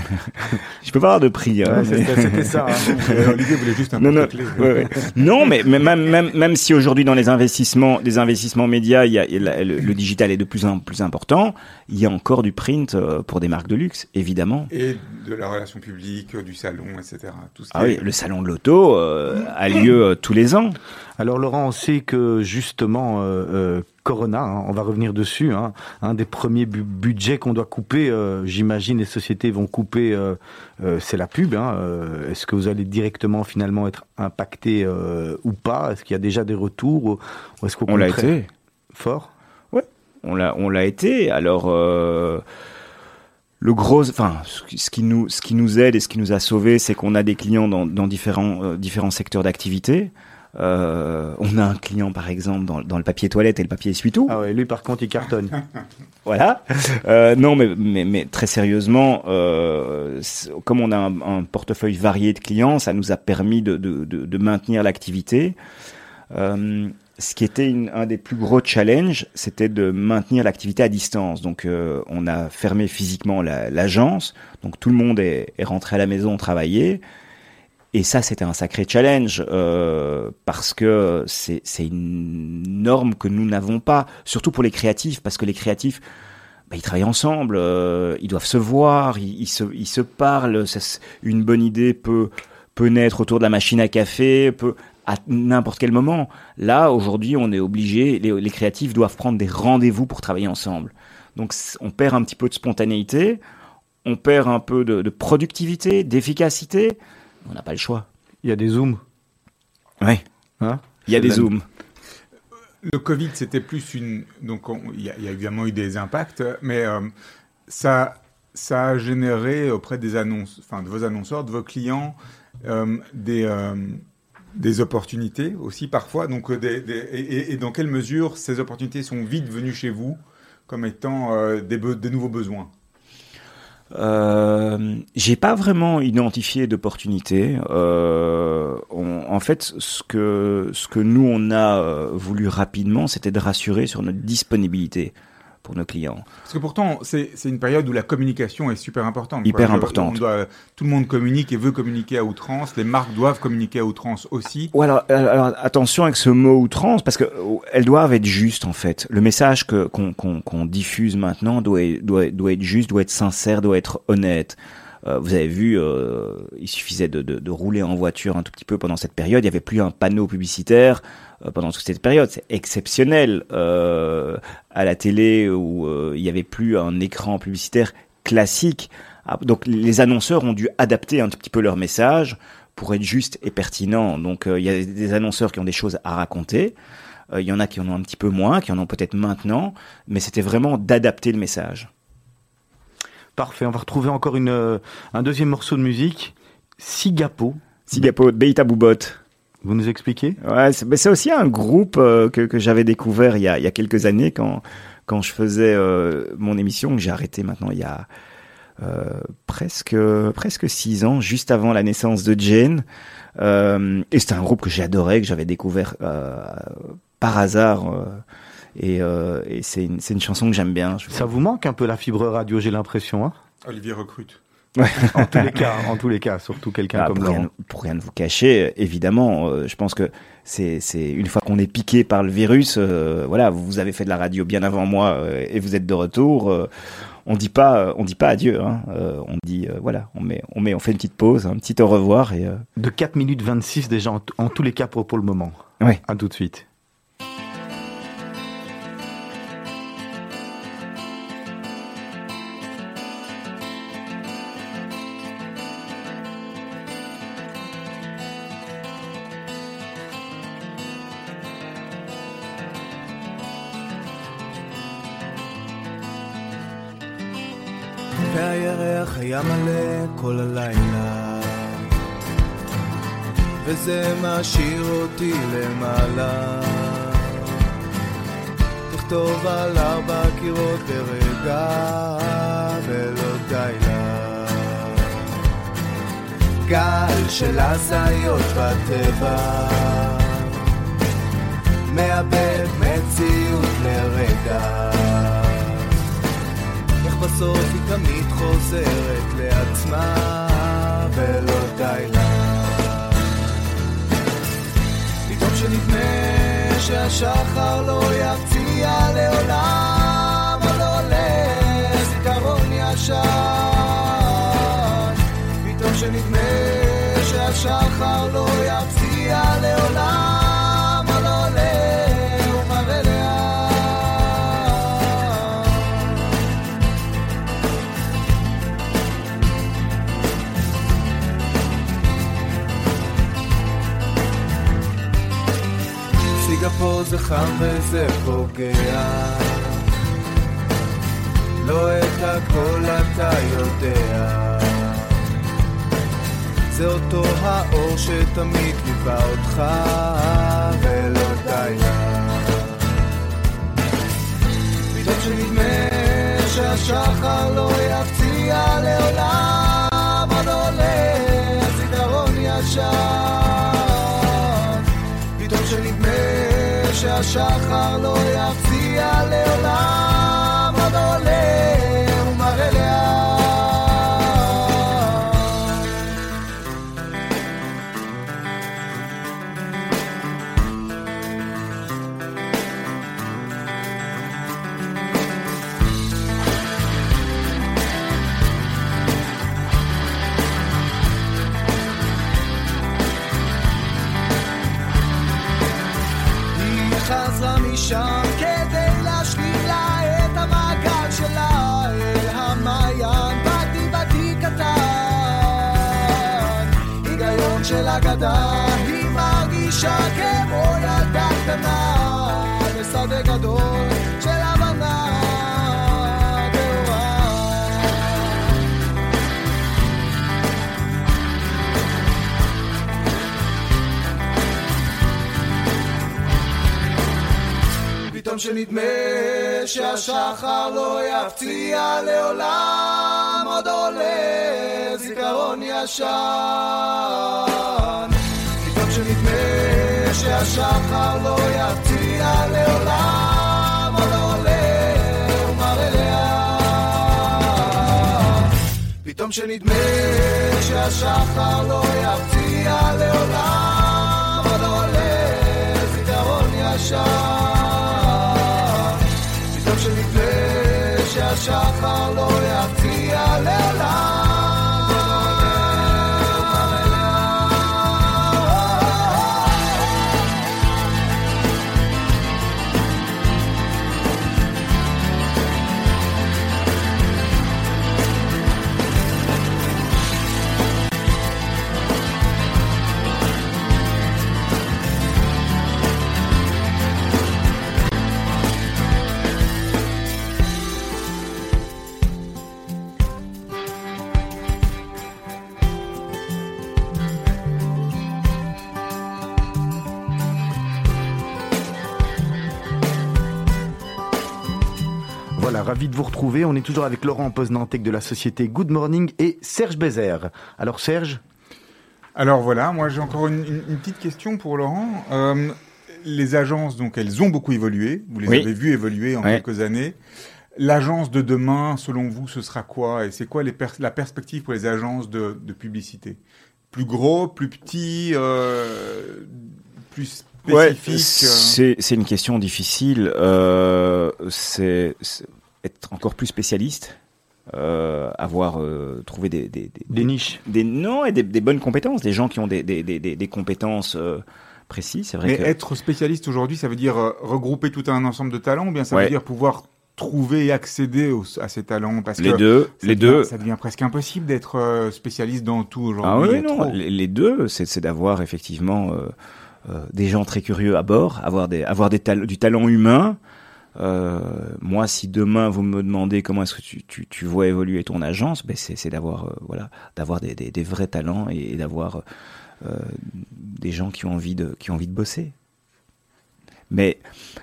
Je peux pas avoir de prix. hein, Ouais, mais- c'était ça. hein. euh, voulait juste un Non, non, porte-clés. ouais, ouais. non, mais, mais même, même, même si aujourd'hui dans les investissements, des investissements médias, il y a, il y a- le, le digital est de plus en plus important, il y a encore du print euh, pour des marques de luxe, évidemment. Et de la relation publique, du salon, etc. Tout ce Ah oui, est- le salon de l'auto euh, a lieu euh, tous les ans. Alors Laurent, on sait que justement euh, euh, Corona, hein, on va revenir dessus, hein, un des premiers bu- budgets qu'on doit couper, euh, j'imagine les sociétés vont couper, euh, euh, c'est la pub. hein, Est-ce que vous allez directement finalement être impacté ou pas? Est-ce qu'il y a déjà des retours ou, ou est-ce l'a été. Fort? On l'a, on l'a été. Alors, le gros, enfin, ce qui- nous, ce qui nous aide et ce qui nous a sauvés, c'est qu'on a des clients dans, dans différents, différents secteurs d'activité. Euh, on a un client, par exemple, dans, dans le papier toilette et le papier essuie-tout. Ah ouais, lui par contre il cartonne. Voilà. Euh, non, mais, mais, mais très sérieusement, euh, comme on a un, un portefeuille varié de clients, ça nous a permis de, de, de, de maintenir l'activité. Euh, ce qui était une- un des plus gros challenges, c'était de maintenir l'activité à distance. Donc, euh, on a fermé physiquement la- l'agence. donc, tout le monde est, est rentré à la maison travailler. Et ça, c'était un sacré challenge euh, parce que c'est une norme que nous n'avons pas, surtout pour les créatifs, parce que les créatifs, bah, ils travaillent ensemble, euh, ils doivent se voir, ils, se, ils se parlent. ça une bonne idée peut peut naître autour de la machine à café, peut à n'importe quel moment. Là, aujourd'hui, on est obligé, les, les créatifs doivent prendre des rendez-vous pour travailler ensemble. Donc, on perd un petit peu de spontanéité, on perd un peu de, de productivité, d'efficacité. On n'a pas le choix. Il y a des zooms. Ouais. Hein Il y a des zooms. Le Covid, c'était plus une. Donc, on- il y, a- il y a évidemment eu des impacts, mais euh, ça, ça a généré auprès des annonces, enfin, de vos annonceurs, de vos clients, euh, des, euh, des opportunités aussi parfois. Donc, des, des- et, et- et dans quelle mesure ces opportunités sont vite venues chez vous comme étant euh, des, be- des nouveaux besoins? Euh, j'ai pas vraiment identifié d'opportunité. Euh, en fait, ce que ce que nous on a euh, voulu rapidement, c'était de rassurer sur notre disponibilité pour nos clients. Parce que pourtant, c'est une période où la communication est super importante. Hyper importante. on doit- tout le monde communique et veut communiquer à outrance. Les marques doivent communiquer à outrance aussi. Ou alors, alors, alors, attention avec ce mot outrance, parce que euh, doivent être justes en fait. Le message qu'on diffuse maintenant doit être- doit doit être juste, doit être sincère, doit être honnête. Euh, vous avez vu, euh, il suffisait de, de, de rouler en voiture un tout petit peu pendant cette période. Il n'y avait plus un panneau publicitaire euh, pendant toute cette période. C'est exceptionnel euh, à la télé où euh, il n'y avait plus un écran publicitaire classique. Ah, Donc les annonceurs ont dû adapter un petit peu leur message pour être juste et pertinent. Donc euh, il y a des annonceurs qui ont des choses à raconter. Euh, Il y en a qui en ont un petit peu moins, qui en ont peut-être maintenant, mais c'était vraiment d'adapter le message. Parfait, on va retrouver encore une, euh, un deuxième morceau de musique. Sigapo, Sigapo, Beita Boubot. Vous nous expliquez? Ouais, c'est mais c'est aussi un groupe euh, que, que j'avais découvert il y, a, il y a quelques années quand, quand je faisais euh, mon émission, que j'ai arrêté maintenant il y a euh, presque, presque six ans, juste avant la naissance de Jane. Euh, et c'était un groupe que j'adorais, que j'avais découvert euh, par hasard. euh, et euh, et c'est une, c'est une chanson que j'aime bien. Je- Ça vous manque un peu la fibre radio, j'ai l'impression. Hein? Olivier recrute. en tous les cas, en tous les cas, surtout quelqu'un Ah, comme pour, Laurent. rien, pour rien ne vous cacher, euh, évidemment, euh, je pense que c'est c'est une fois qu'on est piqué par le virus, euh, voilà, vous avez fait de la radio bien avant moi euh, et vous êtes de retour. on dit pas, on dit pas adieu. Hein, on dit voilà, on met, on met, on fait une petite pause, un petit au revoir et De 4 minutes 26 déjà, en, en tous les cas pour, pour le moment. Ouais. À tout de suite. והירח היה מלא כל הלילה. וזה משאיר אותי למעלה. תכתוב על ארבע קירות ברגע ולא די לה. גל של הזיות בטבע. מאבד מציאות לרגע בסוף היא תמיד חוזרת לעצמה ולא די לה. פתאום שנדמה שהשחר לא יפציע לעולם, אבל עולה זיכרון ישן. פתאום שנדמה שהשחר לא יפציע לעולם, סיגפור זה חם וזה פוגע. לא את הכל אתה יודע. זה אותו האור שתמיד ליווה אותך ולא די לה. פתאום שנדמה שהשחר לא יפציע לעולם שהשחר לא יפציע לעולם היא מרגישה כמו ילדה קטנה בשדה גדול של הבנה טהורה פתאום שנדמה שהשחר לא יפציע לעולם עוד עולה זיכרון שנדמה שהשחר לא יפציע לעולם עוד עולה ומראה. פתאום שנדמה שהשחר לא יפציע לעולם עוד עולה זיכרון ישן פתאום שנדמה שהשחר לא יפציע ravi de vous retrouver. On est toujours avec Laurent Poznantec de la société Good Morning et Serge Bézère. Alors Serge Alors voilà, moi j'ai encore une, une- une petite question pour Laurent. Euh, les agences, donc elles ont beaucoup évolué. Vous les Oui. avez vues évoluer en Ouais. quelques années. L'agence de demain, selon vous, ce sera quoi? Et c'est quoi les pers- la perspective pour les agences de, de publicité? Plus gros, plus petit, euh, plus Ouais, spécifique euh, c'est une question difficile. Euh, c'est être encore plus spécialiste, euh, avoir euh, trouvé des, des, des, Des niches. des- non et des, des bonnes compétences, des gens qui ont des, des, des, des- des compétences euh, précises. C'est vrai Mais que être spécialiste aujourd'hui, ça veut dire regrouper tout un ensemble de talents ou bien ça Ouais. veut dire pouvoir trouver et accéder à ces talents? Parce les que deux, ça les devient- deux. Ça devient presque impossible d'être spécialiste dans tout aujourd'hui. Ah oui, a non, les, les deux, c'est c'est d'avoir effectivement euh, euh, des gens très curieux à bord, avoir des, avoir des tal- du talent humain. Euh, moi, si demain vous me demandez comment est-ce que tu, tu, tu vois évoluer ton agence, ben c'est d'avoir euh, voilà, d'avoir des, des, des vrais talents et, d'avoir euh, des gens qui ont envie de qui ont envie de bosser. Mais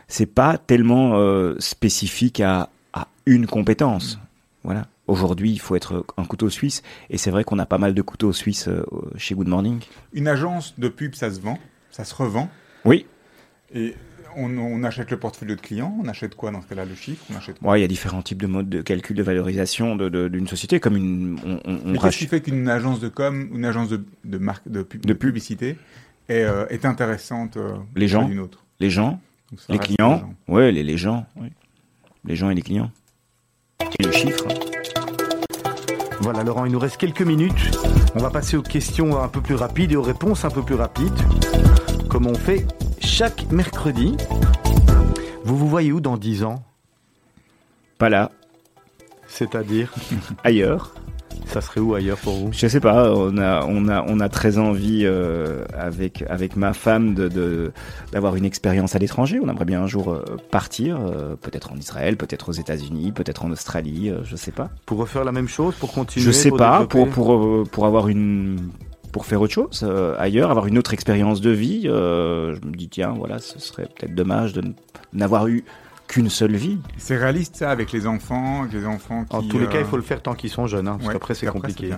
c'est pas tellement spécifique à, à une compétence. Voilà. Aujourd'hui, il faut être un couteau suisse, et c'est vrai qu'on a pas mal de couteaux suisses chez Good Morning. Une agence de pub, ça se vend, ça se revend. Oui. Et on, on achète le portfolio de clients. On achète quoi dans ce cas-là Le chiffre On achète quoi Ouais, il y a différents types de modes de calcul de valorisation de- de- d'une société, comme une, on, on- on Mais qu'est-ce qui fait qu'une agence de com, une agence de, de marque, de, pub- De de pub. publicité est, euh, est intéressante euh, Les gens. d'une autre? Les gens, les clients, les gens. ouais, les, les gens, oui. les gens et les clients. Et le chiffre. Voilà Laurent, il nous reste quelques minutes. On va passer aux questions un peu plus rapides et aux réponses un peu plus rapides, comme on fait chaque mercredi. Vous vous voyez où dans 10 ans? Pas là, C'est-à-dire, ailleurs. ça serait où ailleurs pour vous? Je sais pas, on a, on a, on a très envie euh, avec, avec ma femme de, d'avoir une expérience à l'étranger. On aimerait bien un jour euh, partir, euh, peut-être en Israël, peut-être aux États-Unis, peut-être en Australie, je sais pas. Pour refaire la même chose, pour continuer Je sais pour pas, développer? pour, pour, pour avoir une. Pour faire autre chose euh, ailleurs, avoir une autre expérience de vie, euh, je me dis tiens, voilà, ce serait peut-être dommage de n'avoir eu qu'une seule vie. C'est réaliste ça avec les enfants, avec les enfants qui. En tous les cas, euh, il faut le faire tant qu'ils sont jeunes, hein, parce ouais, qu'après c'est compliqué.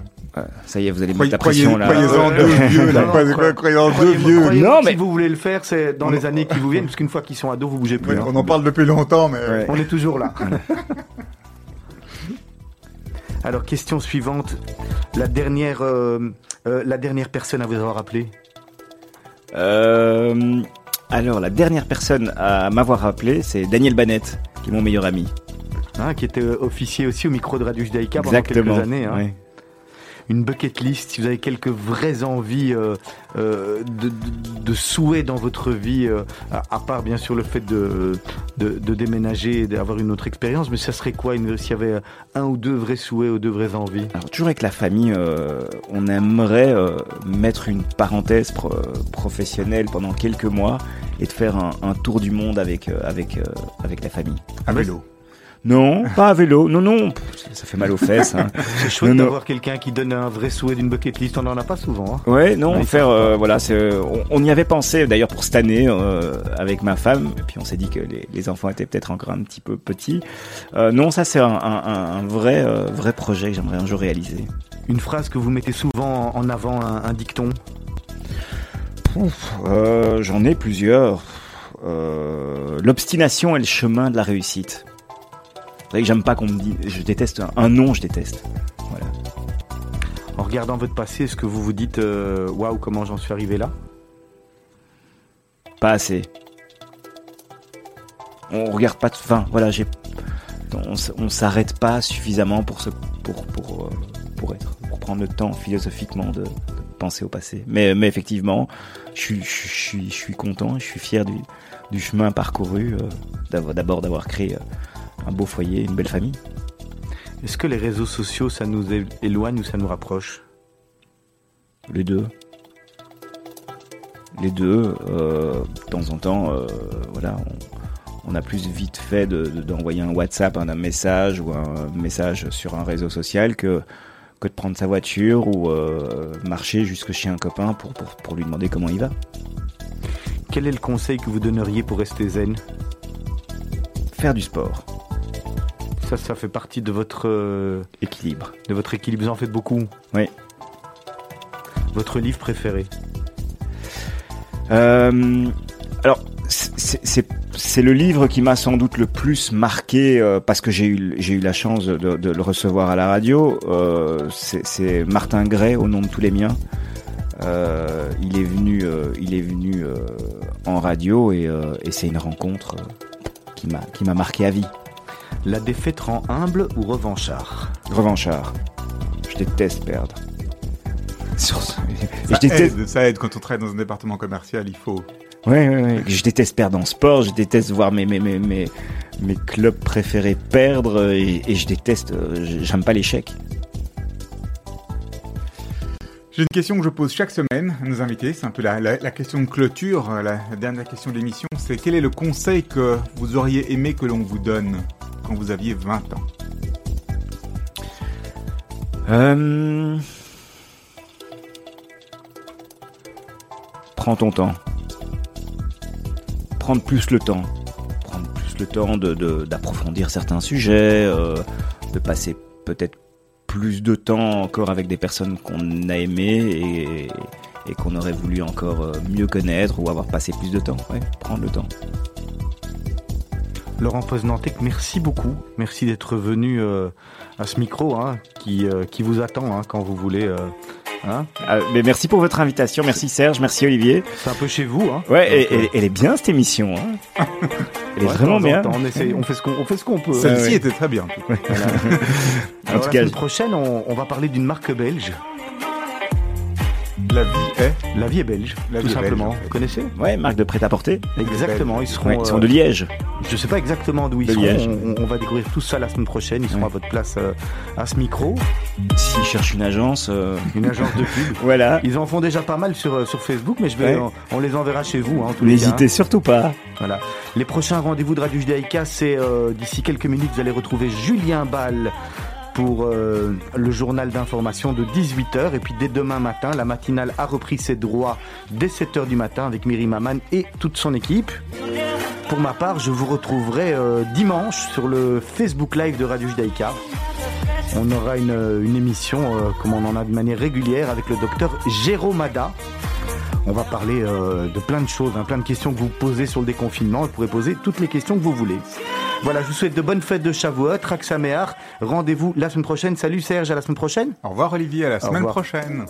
ça y est, vous allez Croyez- mettre la pression là. Croyez-en Ouais, deux vieux, là. Croyez- croyez- Croyez-en deux vieux. Non, mais- Si vous voulez le faire, c'est dans On- les années qui vous viennent, parce qu'une fois qu'ils sont ados, vous bougez plus. Ouais, hein. On en parle depuis longtemps, mais. Ouais. On est toujours là. Alors, question suivante. La dernière, euh, euh, la dernière personne à vous avoir appelé Euh, alors, la dernière personne à m'avoir appelé, c'est Daniel Banette, qui est mon meilleur ami. hein, qui était officier aussi au micro de Radio Judaïka pendant quelques années. hein. Une bucket list, si vous avez quelques vraies envies euh, euh, de, de, de souhaits dans votre vie, euh, à, à part bien sûr le fait de, de, de déménager et d'avoir une autre expérience, mais ça serait quoi s'il y avait un ou deux vrais souhaits ou deux vraies envies? Alors, toujours avec la famille, euh, on aimerait euh, mettre une parenthèse pro- professionnelle pendant quelques mois et de faire un, un tour du monde avec, euh, avec, euh, avec la famille. À vélo. Non, pas à vélo. Non, non, ça fait mal aux fesses. Hein. C'est chouette d'avoir quelqu'un qui donne un vrai souhait d'une bucket list, on n'en a pas souvent. hein. Ouais, non, faire, euh, ça, voilà, ça. c'est, euh, on, on y avait pensé d'ailleurs pour cette année euh, avec ma femme, et puis on s'est dit que les, les enfants étaient peut-être encore un petit peu petits. Euh, non, ça c'est un, un- vrai, euh, vrai projet que j'aimerais un jour réaliser. Une phrase que vous mettez souvent en avant, un, un dicton? Euh, J'en ai plusieurs. Euh, L'obstination est le chemin de la réussite. C'est vrai que j'aime pas qu'on me dise, je déteste un, un non, je déteste. Voilà. En regardant votre passé, est-ce que vous vous dites euh, waouh, comment j'en suis arrivé là? Pas assez. On regarde pas. de- Enfin, voilà, j'ai. On, on s'arrête pas suffisamment pour se, pour, pour, euh, pour être, pour prendre le temps philosophiquement de, de penser au passé. Mais, mais effectivement, je suis, je suis, je suis content, je suis fier du, du chemin parcouru, euh, d'abord d'avoir créé euh, un beau foyer, une belle famille. Est-ce que les réseaux sociaux, ça nous éloigne ou ça nous rapproche? Les deux. Les deux, euh, de temps en temps, euh, voilà, on, on a plus vite fait de- de- d'envoyer un WhatsApp, un, un message ou un message sur un réseau social que, que de prendre sa voiture ou euh, marcher jusque chez un copain pour, pour, pour lui demander comment il va. Quel est le conseil que vous donneriez pour rester zen? Faire du sport. Ça, ça fait partie de votre euh, Équilibre. de votre équilibre. Vous en faites beaucoup. Oui. Votre livre préféré Euh, alors, c'est- le livre qui m'a sans doute le plus marqué euh, parce que j'ai eu j'ai eu la chance de, de le recevoir à la radio. C'est Martin Gray au nom de tous les miens. Euh, il est venu euh, il est venu euh, en radio et, et c'est une rencontre qui m'a qui m'a marqué à vie. La défaite rend humble ou revanchard Revanchard. Je déteste perdre. Sur ce- Ça je déteste aide, ça aide quand on travaille dans un département commercial, il faut. Ouais, ouais, ouais. Je déteste perdre en sport, je déteste voir mes, mes, mes, mes, mes clubs préférés perdre et, et je déteste, euh, j'aime pas l'échec. J'ai une question que je pose chaque semaine à nos invités. C'est un peu la, question de clôture, euh, la, dernière question de l'émission. C'est quel est le conseil que vous auriez aimé que l'on vous donne quand vous aviez 20 ans? Euh... Prends ton temps. Prendre plus le temps. Prendre plus le temps de, de- d'approfondir certains sujets, euh, de passer peut-être plus de temps encore avec des personnes qu'on a aimées et, qu'on aurait voulu encore euh, mieux connaître ou avoir passé plus de temps. Ouais, prendre le temps. Laurent Poznantec, merci beaucoup. Merci d'être venu euh, à ce micro hein, qui, euh, qui vous attend hein, quand vous voulez. Hein. Ah, mais merci pour votre invitation. Merci Serge, merci Olivier. C'est un peu chez vous. Hein. Ouais, et- euh, et- elle est bien cette émission. Hein. Elle est ouais, vraiment bien. temps, On, essaie- on fait ce qu'on on fait ce qu'on peut. Celle-ci ouais. était très bien. Voilà. En Alors, tout la cas, semaine prochaine, on, on va parler d'une marque belge. La vie est. La vie est belge, La tout vie simplement. belge, en fait. Vous connaissez ouais, marque de prêt-à-porter. Exactement. Ils seront. Ouais, ils sont euh, de Liège. Je sais pas exactement d'où ils De seront. Liège. On, on va découvrir tout ça la semaine prochaine. Ils seront Ouais. à votre place euh, à ce micro. S'ils cherchent une agence, euh, Une agence de pub. voilà. Ils en font déjà pas mal sur, sur Facebook, mais je vais, Ouais. on, on les enverra chez vous. Hein. N'hésitez surtout pas. Voilà. Les prochains rendez-vous de Radio Judaïka, c'est euh, d'ici quelques minutes, vous allez retrouver Julien Ball pour euh, le journal d'information de 18h. Et puis dès demain matin, la matinale a repris ses droits dès 7h du matin avec Myri Maman et toute son équipe. Pour ma part, je vous retrouverai euh, dimanche sur le Facebook Live de Radio Judaïka. On aura une, une émission, euh, comme on en a de manière régulière, avec le docteur Jérôme Ada. On va parler euh, de plein de choses, hein, plein de questions que vous posez sur le déconfinement. Vous pourrez poser toutes les questions que vous voulez. Voilà, je vous souhaite de bonnes fêtes de Shavuot, Raksaméar. Rendez-vous la semaine prochaine. Salut Serge, à la semaine prochaine. Au revoir Olivier, à la semaine prochaine.